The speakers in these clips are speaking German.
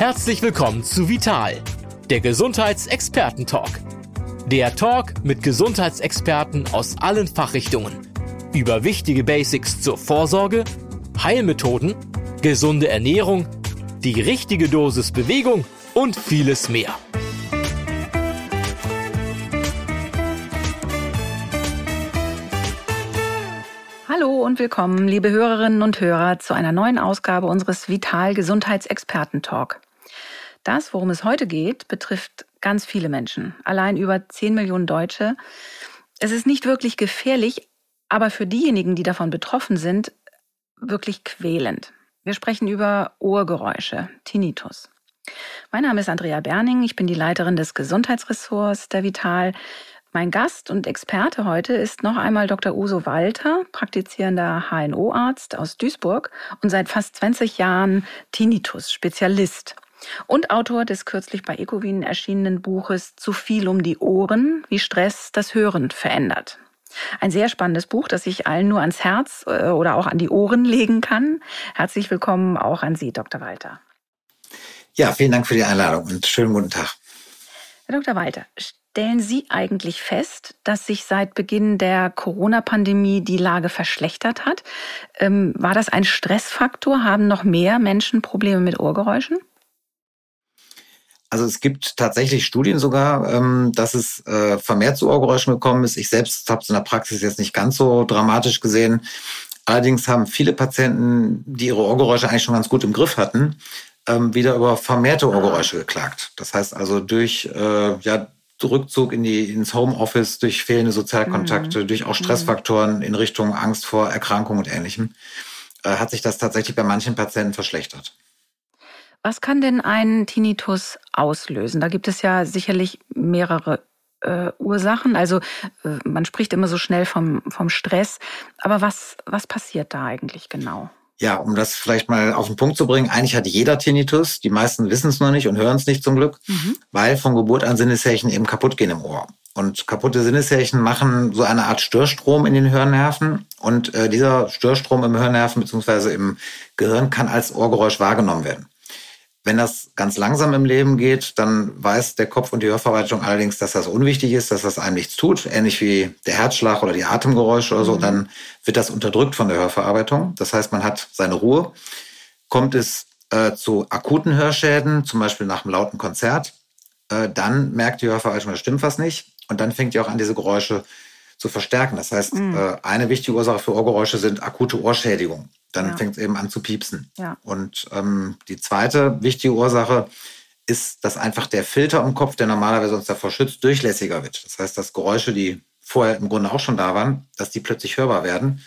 Herzlich willkommen zu Vital, der Gesundheitsexperten-Talk. Der Talk mit Gesundheitsexperten aus allen Fachrichtungen über wichtige Basics zur Vorsorge, Heilmethoden, gesunde Ernährung, die richtige Dosis Bewegung und vieles mehr. Hallo und willkommen, liebe Hörerinnen und Hörer, zu einer neuen Ausgabe unseres Vital Gesundheitsexperten Talk. Das, worum es heute geht, betrifft ganz viele Menschen, allein über 10 Millionen Deutsche. Es ist nicht wirklich gefährlich, aber für diejenigen, die davon betroffen sind, wirklich quälend. Wir sprechen über Ohrgeräusche, Tinnitus. Mein Name ist Andrea Berning, ich bin die Leiterin des Gesundheitsressorts der Vital. Mein Gast und Experte heute ist noch einmal Dr. Uso Walter, praktizierender HNO-Arzt aus Duisburg und seit fast 20 Jahren Tinnitus-Spezialist und Autor des kürzlich bei Ecowin erschienenen Buches Zu viel um die Ohren, wie Stress das Hören verändert. Ein sehr spannendes Buch, das ich allen nur ans Herz äh, oder auch an die Ohren legen kann. Herzlich willkommen auch an Sie, Dr. Walter. Ja, vielen Dank für die Einladung und schönen guten Tag. Herr Dr. Walter, stellen Sie eigentlich fest, dass sich seit Beginn der Corona-Pandemie die Lage verschlechtert hat? Ähm, war das ein Stressfaktor? Haben noch mehr Menschen Probleme mit Ohrgeräuschen? Also es gibt tatsächlich Studien sogar, ähm, dass es äh, vermehrt zu Ohrgeräuschen gekommen ist. Ich selbst habe es in der Praxis jetzt nicht ganz so dramatisch gesehen. Allerdings haben viele Patienten, die ihre Ohrgeräusche eigentlich schon ganz gut im Griff hatten, ähm, wieder über vermehrte Ohrgeräusche geklagt. Das heißt also durch äh, ja, Rückzug in die, ins Homeoffice, durch fehlende Sozialkontakte, mhm. durch auch Stressfaktoren in Richtung Angst vor Erkrankung und Ähnlichem, äh, hat sich das tatsächlich bei manchen Patienten verschlechtert. Was kann denn ein Tinnitus auslösen? Da gibt es ja sicherlich mehrere äh, Ursachen. Also äh, man spricht immer so schnell vom, vom Stress. Aber was, was passiert da eigentlich genau? Ja, um das vielleicht mal auf den Punkt zu bringen, eigentlich hat jeder Tinnitus. Die meisten wissen es noch nicht und hören es nicht zum Glück, mhm. weil von Geburt an Sinneshärchen eben kaputt gehen im Ohr. Und kaputte Sinneshärchen machen so eine Art Störstrom in den Hörnerven. Und äh, dieser Störstrom im Hörnerven bzw. im Gehirn kann als Ohrgeräusch wahrgenommen werden. Wenn das ganz langsam im Leben geht, dann weiß der Kopf und die Hörverwaltung allerdings, dass das unwichtig ist, dass das einem nichts tut, ähnlich wie der Herzschlag oder die Atemgeräusche oder so. Mhm. Dann wird das unterdrückt von der Hörverarbeitung. Das heißt, man hat seine Ruhe. Kommt es äh, zu akuten Hörschäden, zum Beispiel nach einem lauten Konzert, äh, dann merkt die Hörverwaltung, da stimmt was nicht. Und dann fängt die auch an, diese Geräusche zu verstärken. Das heißt, mhm. äh, eine wichtige Ursache für Ohrgeräusche sind akute Ohrschädigungen dann ja. fängt es eben an zu piepsen. Ja. Und ähm, die zweite wichtige Ursache ist, dass einfach der Filter im Kopf, der normalerweise uns davor schützt, durchlässiger wird. Das heißt, dass Geräusche, die vorher im Grunde auch schon da waren, dass die plötzlich hörbar werden.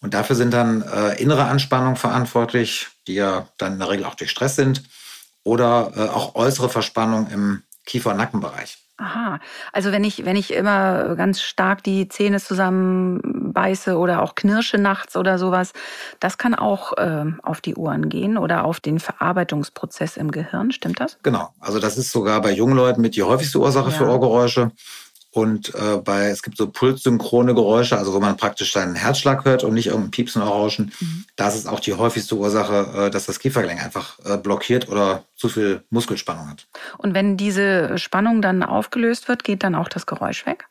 Und dafür sind dann äh, innere Anspannungen verantwortlich, die ja dann in der Regel auch durch Stress sind, oder äh, auch äußere Verspannung im Kiefer-Nackenbereich. Aha, also wenn ich, wenn ich immer ganz stark die Zähne zusammenbeiße oder auch knirsche nachts oder sowas, das kann auch äh, auf die Ohren gehen oder auf den Verarbeitungsprozess im Gehirn, stimmt das? Genau, also das ist sogar bei jungen Leuten mit die häufigste Ursache ja. für Ohrgeräusche. Und äh, bei, es gibt so pulssynchrone Geräusche, also wo man praktisch seinen Herzschlag hört und nicht irgendein Piepsen oder Rauschen. Mhm. Das ist auch die häufigste Ursache, äh, dass das Kiefergelenk einfach äh, blockiert oder zu viel Muskelspannung hat. Und wenn diese Spannung dann aufgelöst wird, geht dann auch das Geräusch weg?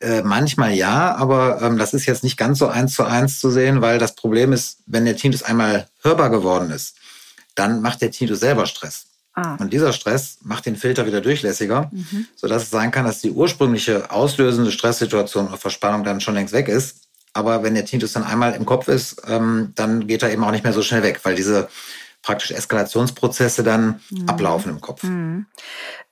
Äh, manchmal ja, aber ähm, das ist jetzt nicht ganz so eins zu eins zu sehen, weil das Problem ist, wenn der Tinnitus einmal hörbar geworden ist, dann macht der Tinnitus selber Stress. Ah. Und dieser Stress macht den Filter wieder durchlässiger, mhm. sodass es sein kann, dass die ursprüngliche auslösende Stresssituation oder Verspannung dann schon längst weg ist. Aber wenn der Tinnitus dann einmal im Kopf ist, ähm, dann geht er eben auch nicht mehr so schnell weg, weil diese praktisch Eskalationsprozesse dann mhm. ablaufen im Kopf. Mhm.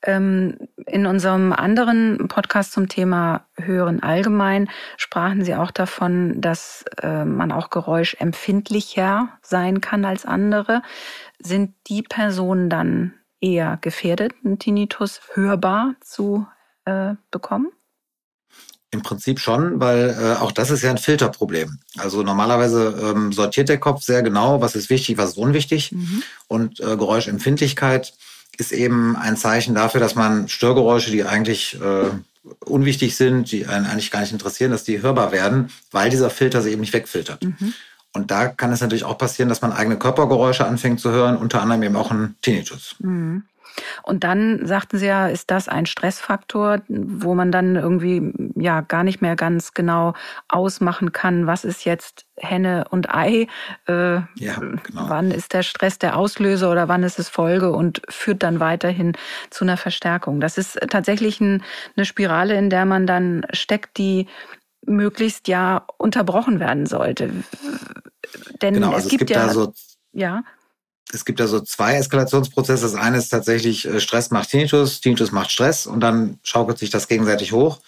Ähm, in unserem anderen Podcast zum Thema Hören allgemein sprachen Sie auch davon, dass äh, man auch geräuschempfindlicher sein kann als andere. Sind die Personen dann eher gefährdet, einen Tinnitus hörbar zu äh, bekommen? Im Prinzip schon, weil äh, auch das ist ja ein Filterproblem. Also normalerweise ähm, sortiert der Kopf sehr genau, was ist wichtig, was ist unwichtig. Mhm. Und äh, Geräuschempfindlichkeit ist eben ein Zeichen dafür, dass man Störgeräusche, die eigentlich äh, unwichtig sind, die einen eigentlich gar nicht interessieren, dass die hörbar werden, weil dieser Filter sie eben nicht wegfiltert. Mhm. Und da kann es natürlich auch passieren, dass man eigene Körpergeräusche anfängt zu hören, unter anderem eben auch ein Tinnitus. Mhm. Und dann sagten Sie ja, ist das ein Stressfaktor, wo man dann irgendwie ja gar nicht mehr ganz genau ausmachen kann, was ist jetzt Henne und Ei, äh, ja, genau. wann ist der Stress der Auslöser oder wann ist es Folge und führt dann weiterhin zu einer Verstärkung. Das ist tatsächlich ein, eine Spirale, in der man dann steckt, die möglichst ja unterbrochen werden sollte. Denn genau, also es, gibt, es gibt ja, so ja es gibt da so zwei Eskalationsprozesse. Das eine ist tatsächlich äh, Stress macht Tinnitus, Tinnitus macht Stress und dann schaukelt sich das gegenseitig hoch.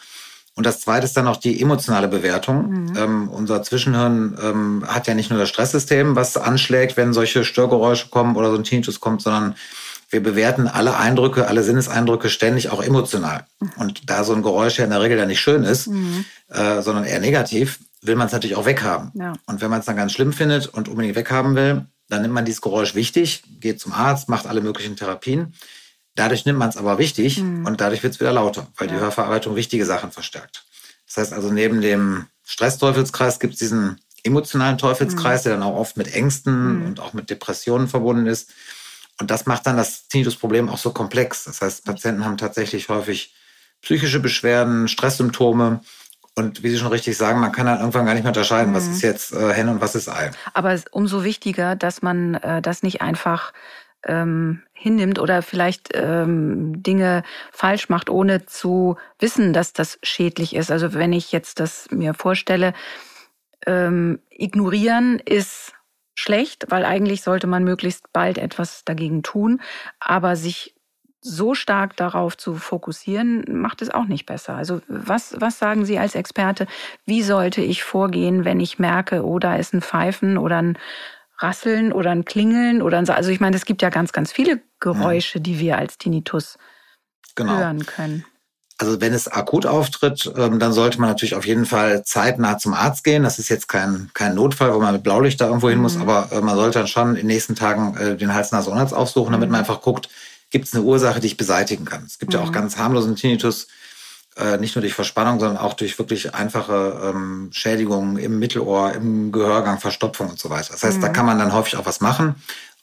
Und das zweite ist dann auch die emotionale Bewertung. Mhm. Ähm, unser Zwischenhirn ähm, hat ja nicht nur das Stresssystem, was anschlägt, wenn solche Störgeräusche kommen oder so ein Tinnitus kommt, sondern wir bewerten alle Eindrücke, alle Sinneseindrücke ständig auch emotional. Mhm. Und da so ein Geräusch ja in der Regel ja nicht schön ist, mhm. äh, sondern eher negativ, will man es natürlich auch weghaben. Ja. Und wenn man es dann ganz schlimm findet und unbedingt weghaben will, dann nimmt man dieses Geräusch wichtig, geht zum Arzt, macht alle möglichen Therapien. Dadurch nimmt man es aber wichtig mhm. und dadurch wird es wieder lauter, weil ja. die Hörverarbeitung wichtige Sachen verstärkt. Das heißt also, neben dem Stressteufelskreis gibt es diesen emotionalen Teufelskreis, mhm. der dann auch oft mit Ängsten mhm. und auch mit Depressionen verbunden ist. Und das macht dann das Tinnitus-Problem auch so komplex. Das heißt, Patienten haben tatsächlich häufig psychische Beschwerden, Stresssymptome und wie Sie schon richtig sagen, man kann dann irgendwann gar nicht mehr unterscheiden, mhm. was ist jetzt äh, Henne und was ist Ei. Aber es ist umso wichtiger, dass man äh, das nicht einfach ähm, hinnimmt oder vielleicht ähm, Dinge falsch macht, ohne zu wissen, dass das schädlich ist. Also wenn ich jetzt das mir vorstelle, ähm, ignorieren ist schlecht, weil eigentlich sollte man möglichst bald etwas dagegen tun, aber sich so stark darauf zu fokussieren, macht es auch nicht besser. Also was, was sagen Sie als Experte, wie sollte ich vorgehen, wenn ich merke, oh, da ist ein Pfeifen oder ein Rasseln oder ein Klingeln oder ein, also ich meine, es gibt ja ganz, ganz viele Geräusche, die wir als Tinnitus genau. hören können. Also wenn es akut auftritt, ähm, dann sollte man natürlich auf jeden Fall zeitnah zum Arzt gehen. Das ist jetzt kein, kein Notfall, wo man mit Blaulicht da irgendwo hin muss, mhm. aber äh, man sollte dann schon in den nächsten Tagen äh, den Hals-Nasen-Ohrenarzt aufsuchen, damit mhm. man einfach guckt, gibt es eine Ursache, die ich beseitigen kann. Es gibt mhm. ja auch mhm. ganz harmlosen Tinnitus, äh, nicht nur durch Verspannung, sondern auch durch wirklich einfache ähm, Schädigungen im Mittelohr, im Gehörgang, Verstopfung und so weiter. Das heißt, mhm. da kann man dann häufig auch was machen.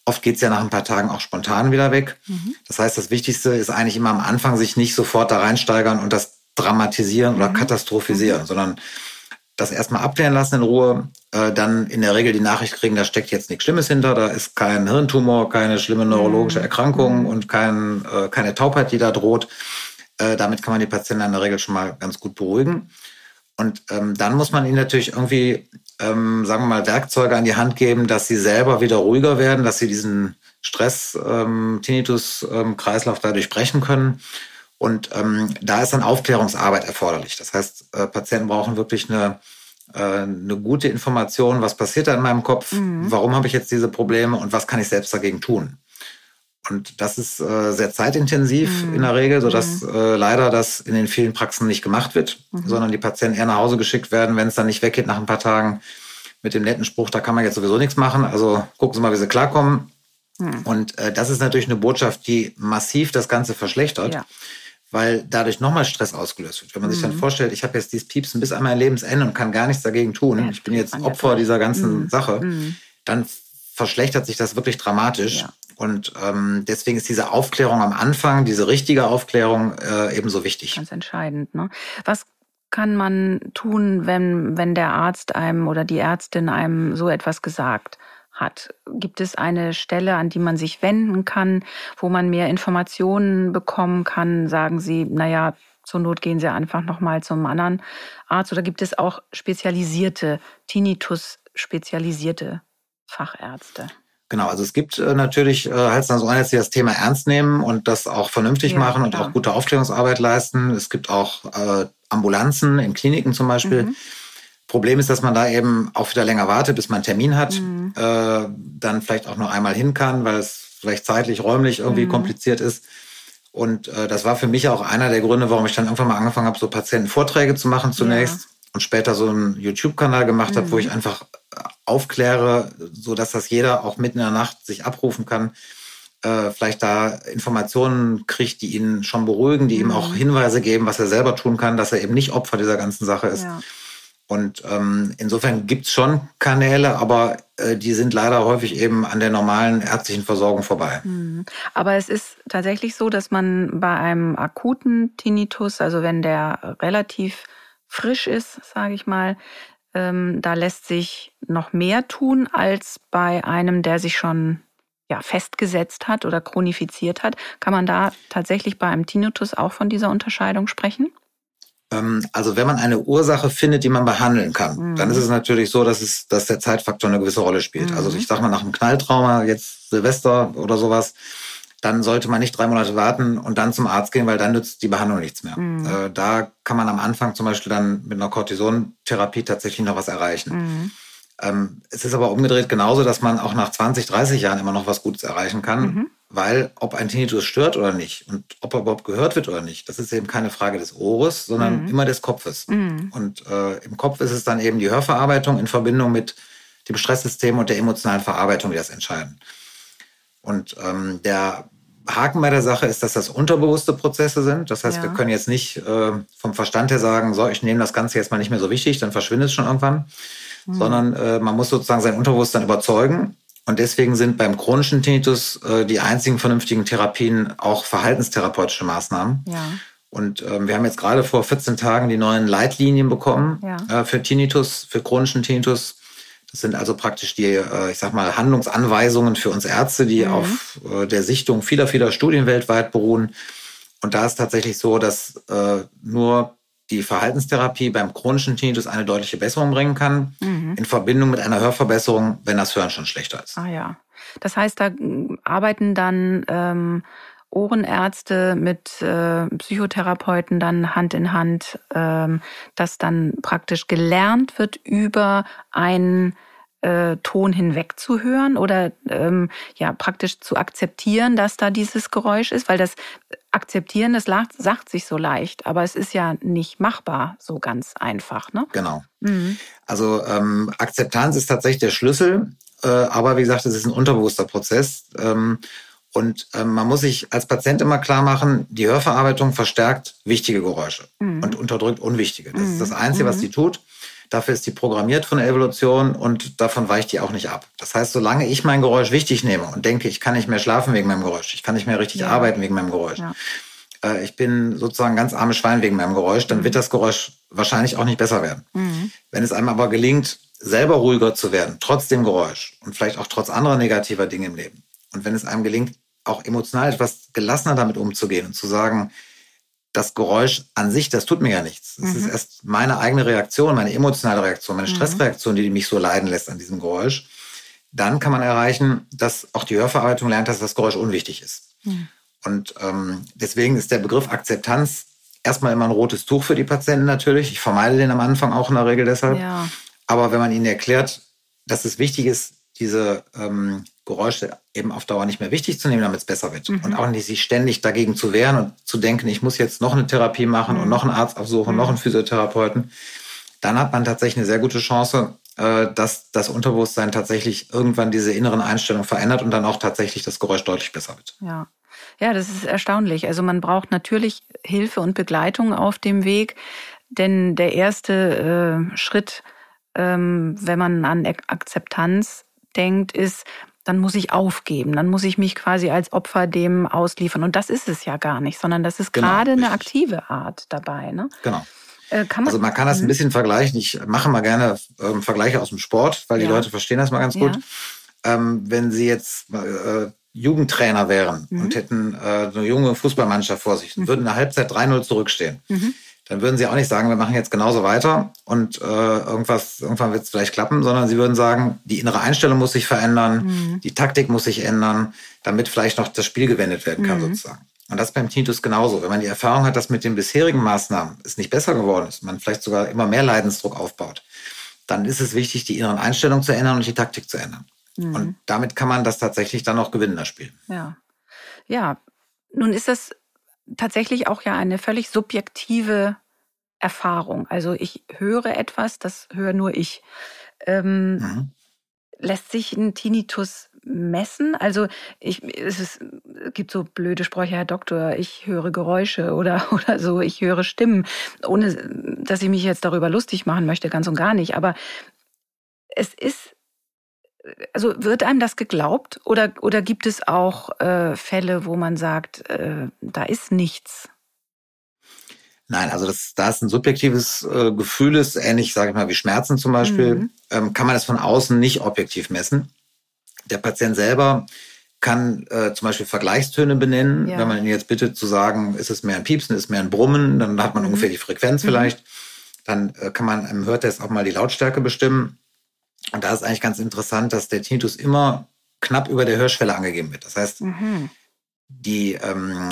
Oft geht's ja nach ein paar Tagen auch spontan wieder weg. Mhm. Das heißt, das Wichtigste ist eigentlich immer am Anfang, sich nicht sofort da reinsteigern und das dramatisieren oder mhm. katastrophisieren, mhm. sondern das erstmal abklären lassen in Ruhe, äh, dann in der Regel die Nachricht kriegen, da steckt jetzt nichts Schlimmes hinter, da ist kein Hirntumor, keine schlimme neurologische mhm. Erkrankung mhm. und kein, äh, keine Taubheit, die da droht. Äh, damit kann man die Patienten in der Regel schon mal ganz gut beruhigen. Und ähm, dann muss man ihnen natürlich irgendwie, ähm, sagen wir mal, Werkzeuge an die Hand geben, dass sie selber wieder ruhiger werden, dass sie diesen Stress-Tinnitus-Kreislauf ähm, dadurch brechen können. Und ähm, da ist dann Aufklärungsarbeit erforderlich. Das heißt, äh, Patienten brauchen wirklich eine, äh, eine gute Information, was passiert da in meinem Kopf, mhm. warum habe ich jetzt diese Probleme und was kann ich selbst dagegen tun. Und das ist äh, sehr zeitintensiv mhm. in der Regel, sodass mhm. äh, leider das in den vielen Praxen nicht gemacht wird, mhm. sondern die Patienten eher nach Hause geschickt werden, wenn es dann nicht weggeht nach ein paar Tagen mit dem netten Spruch, da kann man jetzt sowieso nichts machen. Also gucken Sie mal, wie Sie klarkommen. Mhm. Und äh, das ist natürlich eine Botschaft, die massiv das Ganze verschlechtert. Ja weil dadurch nochmal Stress ausgelöst wird. Wenn man mhm. sich dann mhm. vorstellt, ich habe jetzt dieses Piepsen bis an mein Lebensende und kann gar nichts dagegen tun, ja, ich bin jetzt Opfer dieser ganzen mhm. Sache, mhm. dann verschlechtert sich das wirklich dramatisch. Ja. Und ähm, deswegen ist diese Aufklärung am Anfang, diese richtige Aufklärung äh, ebenso wichtig. Ganz entscheidend. Ne? Was kann man tun, wenn, wenn der Arzt einem oder die Ärztin einem so etwas gesagt hat. Gibt es eine Stelle, an die man sich wenden kann, wo man mehr Informationen bekommen kann? Sagen Sie, naja, zur Not gehen Sie einfach nochmal zum anderen Arzt oder gibt es auch spezialisierte, Tinnitus-spezialisierte Fachärzte? Genau, also es gibt äh, natürlich äh, Hals, Ohren, die das Thema ernst nehmen und das auch vernünftig ja, machen und klar. auch gute Aufklärungsarbeit leisten. Es gibt auch äh, Ambulanzen in Kliniken zum Beispiel, mhm Problem ist, dass man da eben auch wieder länger wartet, bis man einen Termin hat, mhm. äh, dann vielleicht auch nur einmal hin kann, weil es vielleicht zeitlich, räumlich irgendwie mhm. kompliziert ist. Und äh, das war für mich auch einer der Gründe, warum ich dann irgendwann mal angefangen habe, so Patientenvorträge zu machen zunächst ja. und später so einen YouTube-Kanal gemacht mhm. habe, wo ich einfach aufkläre, so dass das jeder auch mitten in der Nacht sich abrufen kann, äh, vielleicht da Informationen kriegt, die ihn schon beruhigen, die ihm mhm. auch Hinweise geben, was er selber tun kann, dass er eben nicht Opfer dieser ganzen Sache ist. Ja. Und ähm, insofern gibt's schon Kanäle, aber äh, die sind leider häufig eben an der normalen ärztlichen Versorgung vorbei. Mhm. Aber es ist tatsächlich so, dass man bei einem akuten Tinnitus, also wenn der relativ frisch ist, sage ich mal, ähm, da lässt sich noch mehr tun als bei einem, der sich schon ja, festgesetzt hat oder chronifiziert hat. Kann man da tatsächlich bei einem Tinnitus auch von dieser Unterscheidung sprechen? Ähm, also wenn man eine Ursache findet, die man behandeln kann, mhm. dann ist es natürlich so, dass es, dass der Zeitfaktor eine gewisse Rolle spielt. Also mhm. Also ich sage mal nach einem Knalltrauma, jetzt Silvester oder sowas, dann sollte man nicht drei Monate warten und dann zum Arzt gehen, weil dann nützt die Behandlung nichts mehr. Mhm. Äh, da kann man am Anfang zum Beispiel dann mit einer Cortisontherapie tatsächlich noch was erreichen. Mhm. Ähm, es ist aber umgedreht genauso, dass man auch nach 20, 30 Jahren immer noch was Gutes erreichen kann. Weil ob ein Tinnitus stört oder nicht und ob er überhaupt gehört wird oder nicht, das ist eben keine Frage des Ohres, sondern mhm. immer des Kopfes. Mhm. Und äh, im Kopf ist es dann eben die Hörverarbeitung in Verbindung mit dem Stresssystem und der emotionalen Verarbeitung, die das entscheiden. Und ähm, der Haken bei der Sache ist, dass das unterbewusste Prozesse sind. Das heißt, ja. wir können jetzt nicht äh, vom Verstand her sagen, so, ich nehme das Ganze jetzt mal nicht mehr so wichtig, dann verschwindet es schon irgendwann. Mhm. Sondern äh, man muss sozusagen sein Unterbewusstsein überzeugen und deswegen sind beim chronischen Tinnitus äh, die einzigen vernünftigen Therapien auch verhaltenstherapeutische Maßnahmen. Ja. Und ähm, wir haben jetzt gerade vor 14 Tagen die neuen Leitlinien bekommen ja. äh, für Tinnitus, für chronischen Tinnitus. Das sind also praktisch die, äh, ich sag mal, Handlungsanweisungen für uns Ärzte, die mhm. auf äh, der Sichtung vieler, vieler Studien weltweit beruhen. Und da ist tatsächlich so, dass äh, nur die Verhaltenstherapie beim chronischen Tinnitus eine deutliche Besserung bringen kann, mhm. in Verbindung mit einer Hörverbesserung, wenn das Hören schon schlechter ist. Ah ja. Das heißt, da arbeiten dann ähm, Ohrenärzte mit äh, Psychotherapeuten dann Hand in Hand, ähm, dass dann praktisch gelernt wird über einen äh, Ton hinweg zu hören oder ähm, ja praktisch zu akzeptieren, dass da dieses Geräusch ist, weil das Akzeptieren, das sagt sich so leicht, aber es ist ja nicht machbar so ganz einfach. Ne? Genau. Mhm. Also ähm, Akzeptanz ist tatsächlich der Schlüssel, äh, aber wie gesagt, es ist ein unterbewusster Prozess. Ähm, und ähm, man muss sich als Patient immer klar machen, die Hörverarbeitung verstärkt wichtige Geräusche mhm. und unterdrückt unwichtige. Das mhm. ist das Einzige, was sie tut. Dafür ist die programmiert von der Evolution und davon weicht die auch nicht ab. Das heißt, solange ich mein Geräusch wichtig nehme und denke, ich kann nicht mehr schlafen wegen meinem Geräusch, ich kann nicht mehr richtig ja. arbeiten wegen meinem Geräusch, ja. äh, ich bin sozusagen ganz armes Schwein wegen meinem Geräusch, dann mhm. wird das Geräusch wahrscheinlich auch nicht besser werden. Mhm. Wenn es einem aber gelingt, selber ruhiger zu werden, trotz dem Geräusch und vielleicht auch trotz anderer negativer Dinge im Leben. Und wenn es einem gelingt, auch emotional etwas gelassener damit umzugehen und zu sagen, das Geräusch an sich, das tut mir ja nichts. Das mhm. ist erst meine eigene Reaktion, meine emotionale Reaktion, meine mhm. Stressreaktion, die mich so leiden lässt an diesem Geräusch. Dann kann man erreichen, dass auch die Hörverarbeitung lernt, dass das Geräusch unwichtig ist. Mhm. Und ähm, deswegen ist der Begriff Akzeptanz erstmal immer ein rotes Tuch für die Patienten natürlich. Ich vermeide den am Anfang auch in der Regel deshalb. Ja. Aber wenn man ihnen erklärt, dass es wichtig ist, diese ähm, Geräusche eben auf Dauer nicht mehr wichtig zu nehmen, damit es besser wird. Mhm. Und auch nicht sich ständig dagegen zu wehren und zu denken, ich muss jetzt noch eine Therapie machen mhm. und noch einen Arzt aufsuchen, mhm. noch einen Physiotherapeuten. Dann hat man tatsächlich eine sehr gute Chance, äh, dass das Unterbewusstsein tatsächlich irgendwann diese inneren Einstellungen verändert und dann auch tatsächlich das Geräusch deutlich besser wird. Ja. Ja, das ist erstaunlich. Also man braucht natürlich Hilfe und Begleitung auf dem Weg, denn der erste äh, Schritt, ähm, wenn man an Akzeptanz denkt, ist, dann muss ich aufgeben, dann muss ich mich quasi als Opfer dem ausliefern. Und das ist es ja gar nicht, sondern das ist genau, gerade eine aktive Art dabei. Ne? Genau. Äh, man also man kann das ein mhm. bisschen vergleichen. Ich mache mal gerne ähm, Vergleiche aus dem Sport, weil ja. die Leute verstehen das mal ganz gut. Ja. Ähm, wenn Sie jetzt äh, Jugendtrainer wären mhm. und hätten äh, eine junge Fußballmannschaft vor sich und mhm. würden in der Halbzeit 3-0 zurückstehen. Mhm dann würden sie auch nicht sagen, wir machen jetzt genauso weiter und äh, irgendwas, irgendwann wird es vielleicht klappen, sondern sie würden sagen, die innere Einstellung muss sich verändern, mhm. die Taktik muss sich ändern, damit vielleicht noch das Spiel gewendet werden kann, mhm. sozusagen. Und das beim Tinnitus genauso. Wenn man die Erfahrung hat, dass mit den bisherigen Maßnahmen es nicht besser geworden ist, man vielleicht sogar immer mehr Leidensdruck aufbaut, dann ist es wichtig, die inneren Einstellungen zu ändern und die Taktik zu ändern. Mhm. Und damit kann man das tatsächlich dann auch gewinnen, das Spiel. Ja. Ja. Nun ist das tatsächlich auch ja eine völlig subjektive Erfahrung. Also ich höre etwas, das höre nur ich. Ähm, mhm. Lässt sich ein Tinnitus messen? Also ich, es, ist, es gibt so blöde Sprüche, Herr Doktor, ich höre Geräusche oder, oder so, ich höre Stimmen, ohne dass ich mich jetzt darüber lustig machen möchte, ganz und gar nicht. Aber es ist, also wird einem das geglaubt oder, oder gibt es auch äh, Fälle, wo man sagt, äh, da ist nichts? Nein, also das, da es ein subjektives äh, Gefühl ist, ähnlich, sage ich mal, wie Schmerzen zum Beispiel, mhm. ähm, kann man das von außen nicht objektiv messen. Der Patient selber kann äh, zum Beispiel Vergleichstöne benennen. Ja. Wenn man ihn jetzt bittet zu sagen, ist es mehr ein Piepsen, ist es mehr ein Brummen, dann hat man mhm. ungefähr die Frequenz mhm. vielleicht. Dann äh, kann man im Hörtest auch mal die Lautstärke bestimmen. Und da ist eigentlich ganz interessant, dass der Tinnitus immer knapp über der Hörschwelle angegeben wird. Das heißt, mhm. die ähm,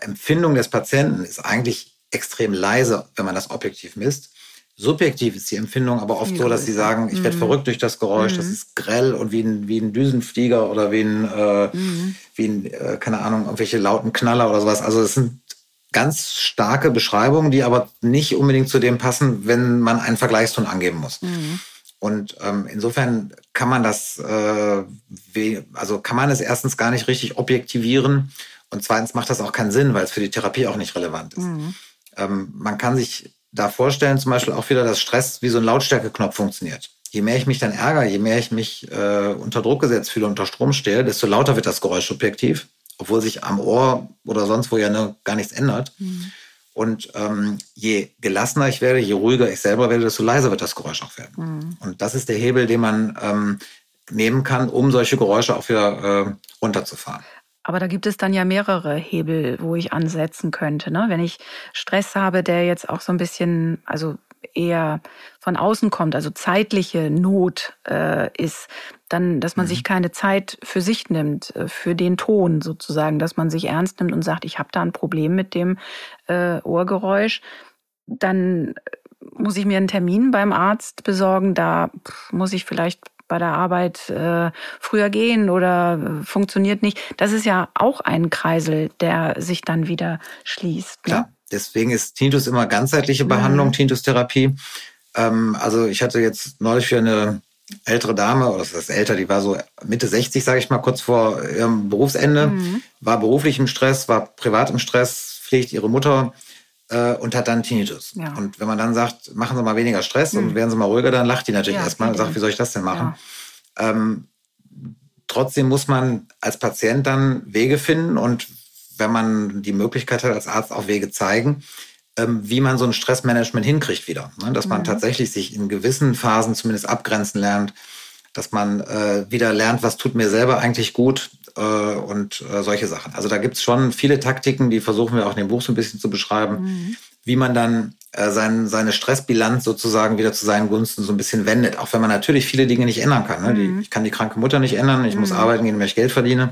Empfindung des Patienten ist eigentlich extrem leise, wenn man das objektiv misst. Subjektiv ist die Empfindung aber oft so, dass sie sagen, ich werde mhm. verrückt durch das Geräusch, mhm. das ist grell und wie ein, wie ein Düsenflieger oder wie ein, äh, mhm. wie ein äh, keine Ahnung, irgendwelche lauten Knaller oder sowas. Also es sind ganz starke Beschreibungen, die aber nicht unbedingt zu dem passen, wenn man einen Vergleichston angeben muss. Mhm. Und ähm, insofern kann man das, äh, also kann man es erstens gar nicht richtig objektivieren und zweitens macht das auch keinen Sinn, weil es für die Therapie auch nicht relevant ist. Mhm. Ähm, man kann sich da vorstellen, zum Beispiel auch wieder, dass Stress wie so ein Lautstärkeknopf funktioniert. Je mehr ich mich dann ärgere, je mehr ich mich äh, unter Druck gesetzt fühle, unter Strom stehe, desto lauter wird das Geräusch subjektiv, obwohl sich am Ohr oder sonst wo ja ne, gar nichts ändert. Mhm. Und ähm, je gelassener ich werde, je ruhiger ich selber werde, desto leiser wird das Geräusch auch werden. Mhm. Und das ist der Hebel, den man ähm, nehmen kann, um solche Geräusche auch wieder äh, runterzufahren. Aber da gibt es dann ja mehrere Hebel, wo ich ansetzen könnte. Ne? Wenn ich Stress habe, der jetzt auch so ein bisschen, also eher von außen kommt, also zeitliche Not äh, ist, dann, dass man mhm. sich keine Zeit für sich nimmt, äh, für den Ton sozusagen, dass man sich ernst nimmt und sagt, ich habe da ein Problem mit dem äh, Ohrgeräusch, dann muss ich mir einen Termin beim Arzt besorgen. Da muss ich vielleicht bei der Arbeit äh, früher gehen oder äh, funktioniert nicht. Das ist ja auch ein Kreisel, der sich dann wieder schließt. Ne? Klar, deswegen ist Tinnitus immer ganzheitliche Behandlung, mhm. Tinnitus-Therapie. Ähm, also ich hatte jetzt neulich für eine ältere Dame, oder das ist älter, die war so Mitte 60, sage ich mal, kurz vor ihrem Berufsende, mhm. war beruflich im Stress, war privat im Stress, pflegt ihre Mutter äh, und hat dann Tinnitus. Ja. Und wenn man dann sagt, machen Sie mal weniger Stress mhm. und werden Sie mal ruhiger, dann lacht die natürlich ja, erstmal und sagt, wie soll ich das denn machen? Ja. Ähm, trotzdem muss man als Patient dann Wege finden und wenn man die Möglichkeit hat, als Arzt auch Wege zeigen, ähm, wie man so ein Stressmanagement hinkriegt wieder. Ne? Dass man mhm. tatsächlich sich in gewissen Phasen zumindest abgrenzen lernt, dass man äh, wieder lernt, was tut mir selber eigentlich gut, äh, und äh, solche Sachen. Also da gibt's schon viele Taktiken, die versuchen wir auch in dem Buch so ein bisschen zu beschreiben, mhm. wie man dann sein, seine Stressbilanz sozusagen wieder zu seinen Gunsten so ein bisschen wendet. Auch wenn man natürlich viele Dinge nicht ändern kann. Ne? Mhm. Die, ich kann die kranke Mutter nicht ändern, ich mhm. muss arbeiten gehen, wenn ich Geld verdiene.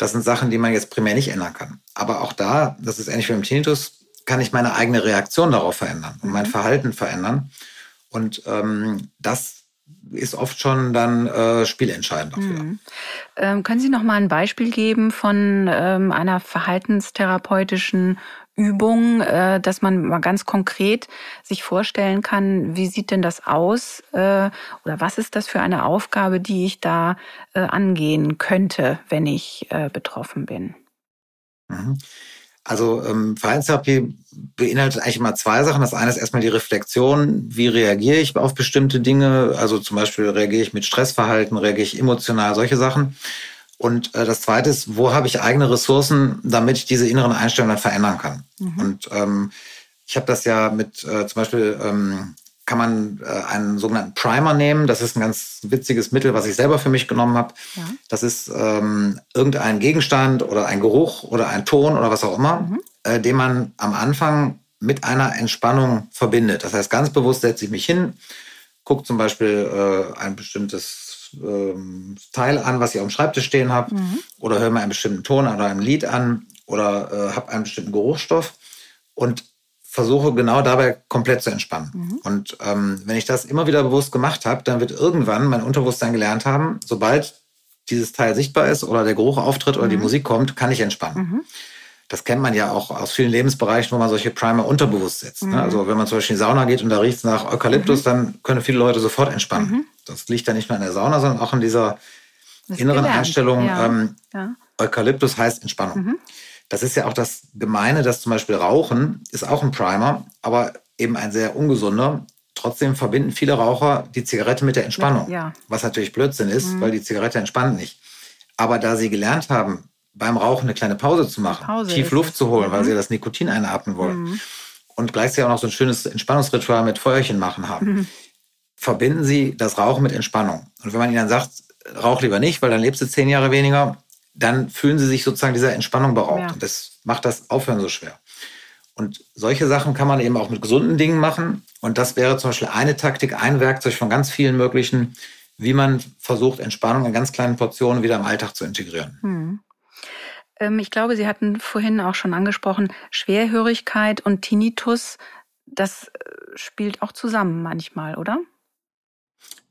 Das sind Sachen, die man jetzt primär nicht ändern kann. Aber auch da, das ist ähnlich wie im Tinnitus, kann ich meine eigene Reaktion darauf verändern und mein mhm. Verhalten verändern. Und ähm, das ist oft schon dann äh, spielentscheidend dafür. Mhm. Ähm, können Sie noch mal ein Beispiel geben von ähm, einer verhaltenstherapeutischen Übung, äh, dass man mal ganz konkret sich vorstellen kann, wie sieht denn das aus äh, oder was ist das für eine Aufgabe, die ich da äh, angehen könnte, wenn ich äh, betroffen bin? Mhm. Also ähm, Verhaltenstherapie beinhaltet eigentlich immer zwei Sachen. Das eine ist erstmal die Reflexion, wie reagiere ich auf bestimmte Dinge. Also zum Beispiel reagiere ich mit Stressverhalten, reagiere ich emotional, solche Sachen. Und äh, das zweite ist, wo habe ich eigene Ressourcen, damit ich diese inneren Einstellungen dann verändern kann. Mhm. Und ähm, ich habe das ja mit äh, zum Beispiel ähm, kann man äh, einen sogenannten Primer nehmen. Das ist ein ganz witziges Mittel, was ich selber für mich genommen habe. Ja. Das ist ähm, irgendein Gegenstand oder ein Geruch oder ein Ton oder was auch immer, mhm. äh, den man am Anfang mit einer Entspannung verbindet. Das heißt, ganz bewusst setze ich mich hin, gucke zum Beispiel äh, ein bestimmtes ähm, Teil an, was ich auf dem Schreibtisch stehen habe, mhm. oder höre mir einen bestimmten Ton oder ein Lied an oder äh, habe einen bestimmten Geruchsstoff und versuche genau dabei komplett zu entspannen. Mhm. Und ähm, wenn ich das immer wieder bewusst gemacht habe, dann wird irgendwann mein Unterbewusstsein gelernt haben, sobald dieses Teil sichtbar ist oder der Geruch auftritt oder mhm. die Musik kommt, kann ich entspannen. Das kennt man ja auch aus vielen Lebensbereichen, wo man solche Primer unterbewusst setzt. Ne? Mhm. Also wenn man zum Beispiel in die Sauna geht und da riecht es nach Eukalyptus, mhm. dann können viele Leute sofort entspannen. Mhm. Das liegt ja nicht nur in der Sauna, sondern auch in dieser inneren gelernt. Einstellung, ja. Ähm, ja. Eukalyptus heißt Entspannung. Mhm. Das ist ja auch das Gemeine, dass zum Beispiel Rauchen ist auch ein Primer, aber eben ein sehr ungesunder. Trotzdem verbinden viele Raucher die Zigarette mit der Entspannung, ja. was natürlich Blödsinn ist, mhm. weil die Zigarette entspannt nicht. Aber da sie gelernt haben, beim Rauchen eine kleine Pause zu machen, Pause tief Luft zu holen, mhm. weil sie das Nikotin einatmen wollen mhm. und gleichzeitig auch noch so ein schönes Entspannungsritual mit Feuerchen machen haben, mhm. verbinden sie das Rauchen mit Entspannung. Und wenn man ihnen dann sagt, rauch lieber nicht, weil dann lebst du zehn Jahre weniger, dann fühlen sie sich sozusagen dieser Entspannung beraubt. Ja. Und das macht das Aufhören so schwer. Und solche Sachen kann man eben auch mit gesunden Dingen machen. Und das wäre zum Beispiel eine Taktik, ein Werkzeug von ganz vielen möglichen, wie man versucht, Entspannung in ganz kleinen Portionen wieder im Alltag zu integrieren. Hm. Ähm, ich glaube, Sie hatten vorhin auch schon angesprochen, Schwerhörigkeit und Tinnitus, das äh, spielt auch zusammen manchmal, oder?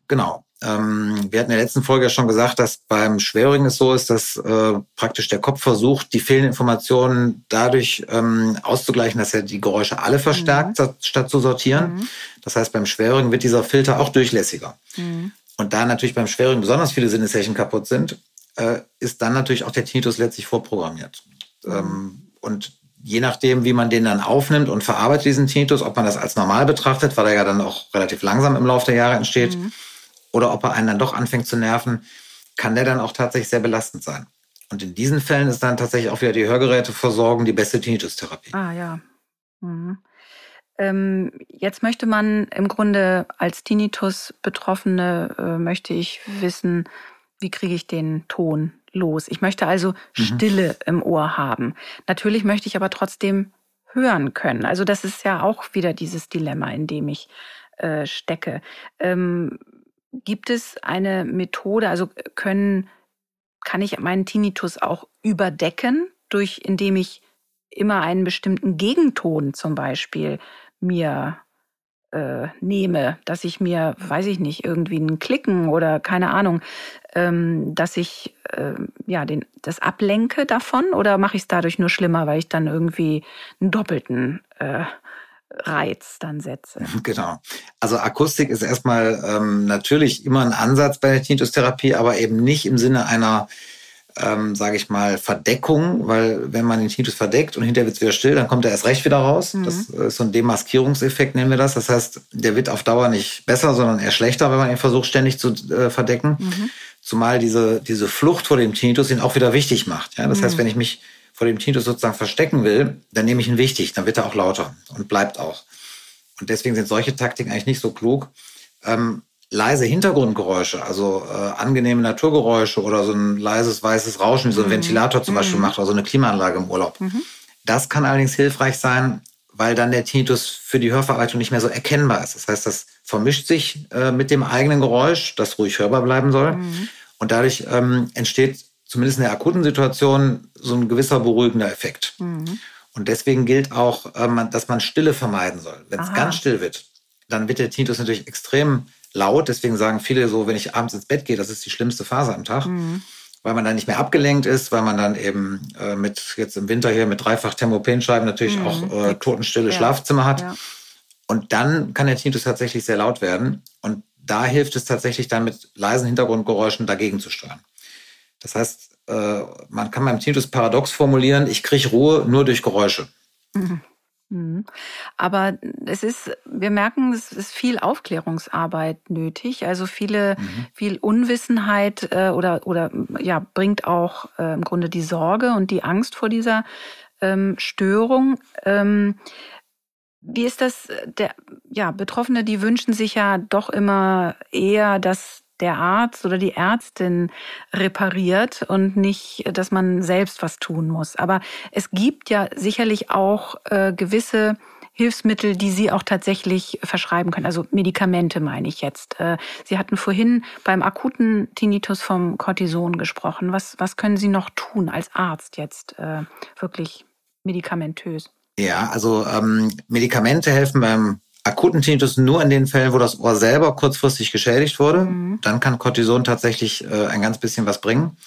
Genau. Ähm, wir hatten in der letzten Folge ja schon gesagt, dass beim Schwerhörigen es so ist, dass äh, praktisch der Kopf versucht, die fehlenden Informationen dadurch ähm, auszugleichen, dass er die Geräusche alle verstärkt, mhm. statt zu sortieren. Mhm. Das heißt, beim Schwerhörigen wird dieser Filter auch durchlässiger. Mhm. Und da natürlich beim Schwerhörigen besonders viele Sinneszeichen kaputt sind, äh, ist dann natürlich auch der Tinnitus letztlich vorprogrammiert. Ähm, und je nachdem, wie man den dann aufnimmt und verarbeitet, diesen Tinnitus, ob man das als normal betrachtet, weil er ja dann auch relativ langsam im Laufe der Jahre entsteht, mhm oder ob er einen dann doch anfängt zu nerven, kann der dann auch tatsächlich sehr belastend sein. Und in diesen Fällen ist dann tatsächlich auch wieder die Hörgeräteversorgung die beste Tinnitus-Therapie. Ah ja. Mhm. Ähm, jetzt möchte man im Grunde als Tinnitus-Betroffene, äh, möchte ich wissen, wie kriege ich den Ton los? Ich möchte also mhm. Stille im Ohr haben. Natürlich möchte ich aber trotzdem hören können. Also das ist ja auch wieder dieses Dilemma, in dem ich äh, stecke. Ähm, Gibt es eine Methode, also können, kann ich meinen Tinnitus auch überdecken, durch, indem ich immer einen bestimmten Gegenton zum Beispiel mir äh, nehme, dass ich mir, weiß ich nicht, irgendwie einen Klicken oder keine Ahnung, ähm, dass ich äh, ja den, das ablenke davon oder mache ich es dadurch nur schlimmer, weil ich dann irgendwie einen doppelten äh, Reiz dann setze. Genau. Also Akustik ist erstmal ähm, natürlich immer ein Ansatz bei der Tinnitus-Therapie, aber eben nicht im Sinne einer, ähm, sage ich mal, Verdeckung, weil wenn man den Tinnitus verdeckt und hinterher wird es wieder still, dann kommt er erst recht wieder raus. Mhm. Das ist so ein Demaskierungseffekt, nennen wir das. Das heißt, der wird auf Dauer nicht besser, sondern eher schlechter, wenn man ihn versucht ständig zu äh, verdecken. Mhm. Zumal diese, diese Flucht vor dem Tinnitus ihn auch wieder wichtig macht. Ja? Das mhm. heißt, wenn ich mich vor dem Tinnitus sozusagen verstecken will, dann nehme ich ihn wichtig, dann wird er auch lauter und bleibt auch. Und deswegen sind solche Taktiken eigentlich nicht so klug. Ähm, leise Hintergrundgeräusche, also äh, angenehme Naturgeräusche oder so ein leises weißes Rauschen, wie so ein mhm. Ventilator zum Beispiel mhm. macht oder so eine Klimaanlage im Urlaub. Mhm. Das kann allerdings hilfreich sein, weil dann der Tinnitus für die Hörverarbeitung nicht mehr so erkennbar ist. Das heißt, das vermischt sich äh, mit dem eigenen Geräusch, das ruhig hörbar bleiben soll. Mhm. Und dadurch ähm, entsteht zumindest in der akuten Situation so ein gewisser beruhigender Effekt. Mhm. Und deswegen gilt auch, ähm, dass man Stille vermeiden soll. Wenn es ganz still wird, dann wird der Tinnitus natürlich extrem laut. Deswegen sagen viele so, wenn ich abends ins Bett gehe, das ist die schlimmste Phase am Tag. Mhm. Weil man dann nicht mehr abgelenkt ist, weil man dann eben äh, mit jetzt im Winter hier mit dreifach Thermopenscheiben natürlich mhm. auch äh, totenstille ja. Schlafzimmer hat. Ja. Und dann kann der Tinnitus tatsächlich sehr laut werden. Und da hilft es tatsächlich dann mit leisen Hintergrundgeräuschen dagegen zu steuern. Das heißt, äh, man kann beim Tinnitus paradox formulieren, ich kriege Ruhe nur durch Geräusche. Mhm. Mhm. Aber es ist, wir merken, es ist viel Aufklärungsarbeit nötig. Also viele, mhm. viel Unwissenheit äh, oder, oder ja, bringt auch äh, im Grunde die Sorge und die Angst vor dieser ähm, Störung. Ähm, wie ist das? Der, ja, Betroffene, die wünschen sich ja doch immer eher, dass der Arzt oder die Ärztin repariert und nicht, dass man selbst was tun muss. Aber es gibt ja sicherlich auch äh, gewisse Hilfsmittel, die Sie auch tatsächlich verschreiben können. Also Medikamente meine ich jetzt. Äh, Sie hatten vorhin beim akuten Tinnitus vom Cortison gesprochen. Was, was können Sie noch tun als Arzt jetzt äh, wirklich medikamentös? Ja, also ähm, Medikamente helfen beim akuten Tinnitus nur in den Fällen, wo das Ohr selber kurzfristig geschädigt wurde. Mhm. Dann kann Cortison tatsächlich äh, ein ganz bisschen was bringen.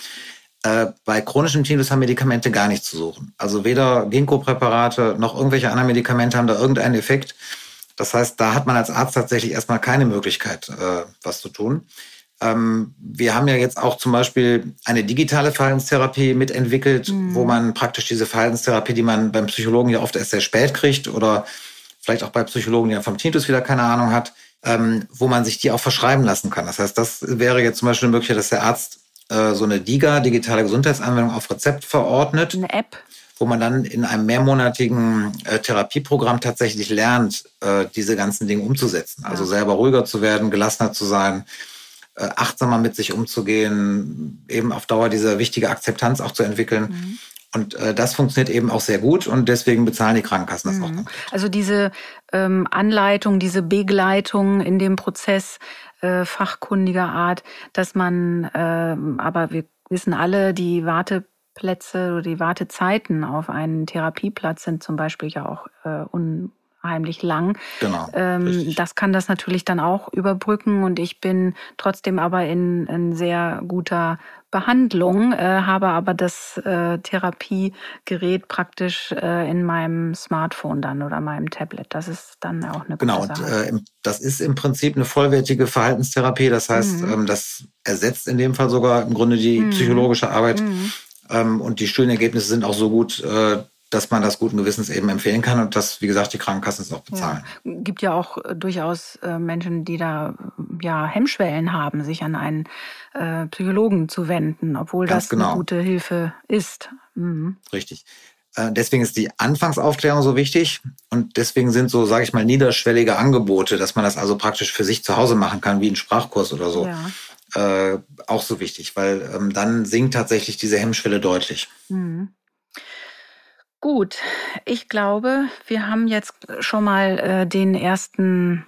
Äh, bei chronischem Tinnitus haben Medikamente gar nichts zu suchen. Also weder Ginkgo-Präparate noch irgendwelche anderen Medikamente haben da irgendeinen Effekt. Das heißt, da hat man als Arzt tatsächlich erstmal keine Möglichkeit, äh, was zu tun. Ähm, wir haben ja jetzt auch zum Beispiel eine digitale Verhaltenstherapie mitentwickelt, mhm. wo man praktisch diese Verhaltenstherapie, die man beim Psychologen ja oft erst sehr spät kriegt oder vielleicht auch bei Psychologen, die ja vom Tinnitus wieder keine Ahnung hat, ähm, wo man sich die auch verschreiben lassen kann. Das heißt, das wäre jetzt zum Beispiel Möglichkeit, dass der Arzt äh, so eine DIGA, digitale Gesundheitsanwendung auf Rezept verordnet. Eine App wo man dann in einem mehrmonatigen äh, Therapieprogramm tatsächlich lernt, äh, diese ganzen Dinge umzusetzen. Also selber ruhiger zu werden, gelassener zu sein, äh, achtsamer mit sich umzugehen, eben auf Dauer diese wichtige Akzeptanz auch zu entwickeln. Mhm. Und äh, das funktioniert eben auch sehr gut und deswegen bezahlen die Krankenkassen das mhm. auch. Also diese ähm, Anleitung, diese Begleitung in dem Prozess äh, fachkundiger Art, dass man, äh, aber wir wissen alle, die Warteplätze oder die Wartezeiten auf einen Therapieplatz sind zum Beispiel ja auch äh, un unheimlich lang. Genau. Ähm, das kann das natürlich dann auch überbrücken und ich bin trotzdem aber in, in sehr guter Behandlung, äh, habe aber das äh, Therapiegerät praktisch äh, in meinem Smartphone dann oder meinem Tablet. Das ist dann auch eine genau, gute Sache. Genau, das ist im Prinzip eine vollwertige Verhaltenstherapie. Das heißt, mhm. ähm, das ersetzt in dem Fall sogar im Grunde die mhm. psychologische Arbeit. Mhm. Ähm, und die stillen Ergebnisse sind auch so gut, äh, dass man das guten Gewissens eben empfehlen kann und dass, wie gesagt, die Krankenkassen es auch bezahlen. Ja. Gibt ja auch äh, durchaus äh, Menschen, die da ja Hemmschwellen haben, sich an einen äh, Psychologen zu wenden, obwohl Ganz das genau. eine gute Hilfe ist. Mhm. Richtig. Äh, deswegen ist die Anfangsaufklärung so wichtig und deswegen sind so, sage ich mal, niederschwellige Angebote, dass man das also praktisch für sich zu Hause machen kann, wie ein Sprachkurs oder so, ja. äh, auch so wichtig, weil ähm, dann sinkt tatsächlich diese Hemmschwelle deutlich. Mhm. Gut, ich glaube, wir haben jetzt schon mal äh, den ersten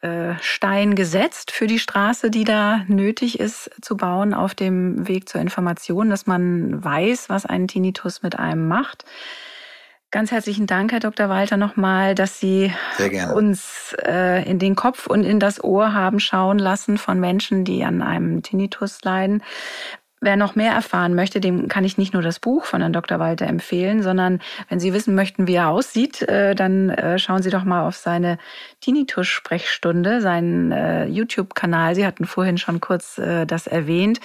äh, Stein gesetzt für die Straße, die da nötig ist zu bauen auf dem Weg zur Information, dass man weiß, was ein Tinnitus mit einem macht. Ganz herzlichen Dank, Herr Dr. Walter, nochmal, dass Sie uns äh, in den Kopf und in das Ohr haben schauen lassen von Menschen, die an einem Tinnitus leiden. Wer noch mehr erfahren möchte, dem kann ich nicht nur das Buch von Herrn Dr. Walter empfehlen, sondern wenn Sie wissen möchten, wie er aussieht, äh, dann äh, schauen Sie doch mal auf seine Tinnitus-Sprechstunde, seinen äh, YouTube-Kanal. Sie hatten vorhin schon kurz das erwähnt.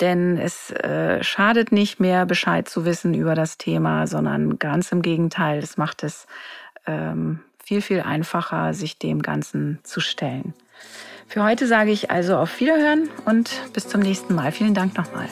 Denn es schadet nicht mehr, Bescheid zu wissen über das Thema, sondern ganz im Gegenteil, es macht es ähm, viel, viel einfacher, sich dem Ganzen zu stellen. Für heute sage ich also auf Wiederhören und bis zum nächsten Mal. Vielen Dank nochmal.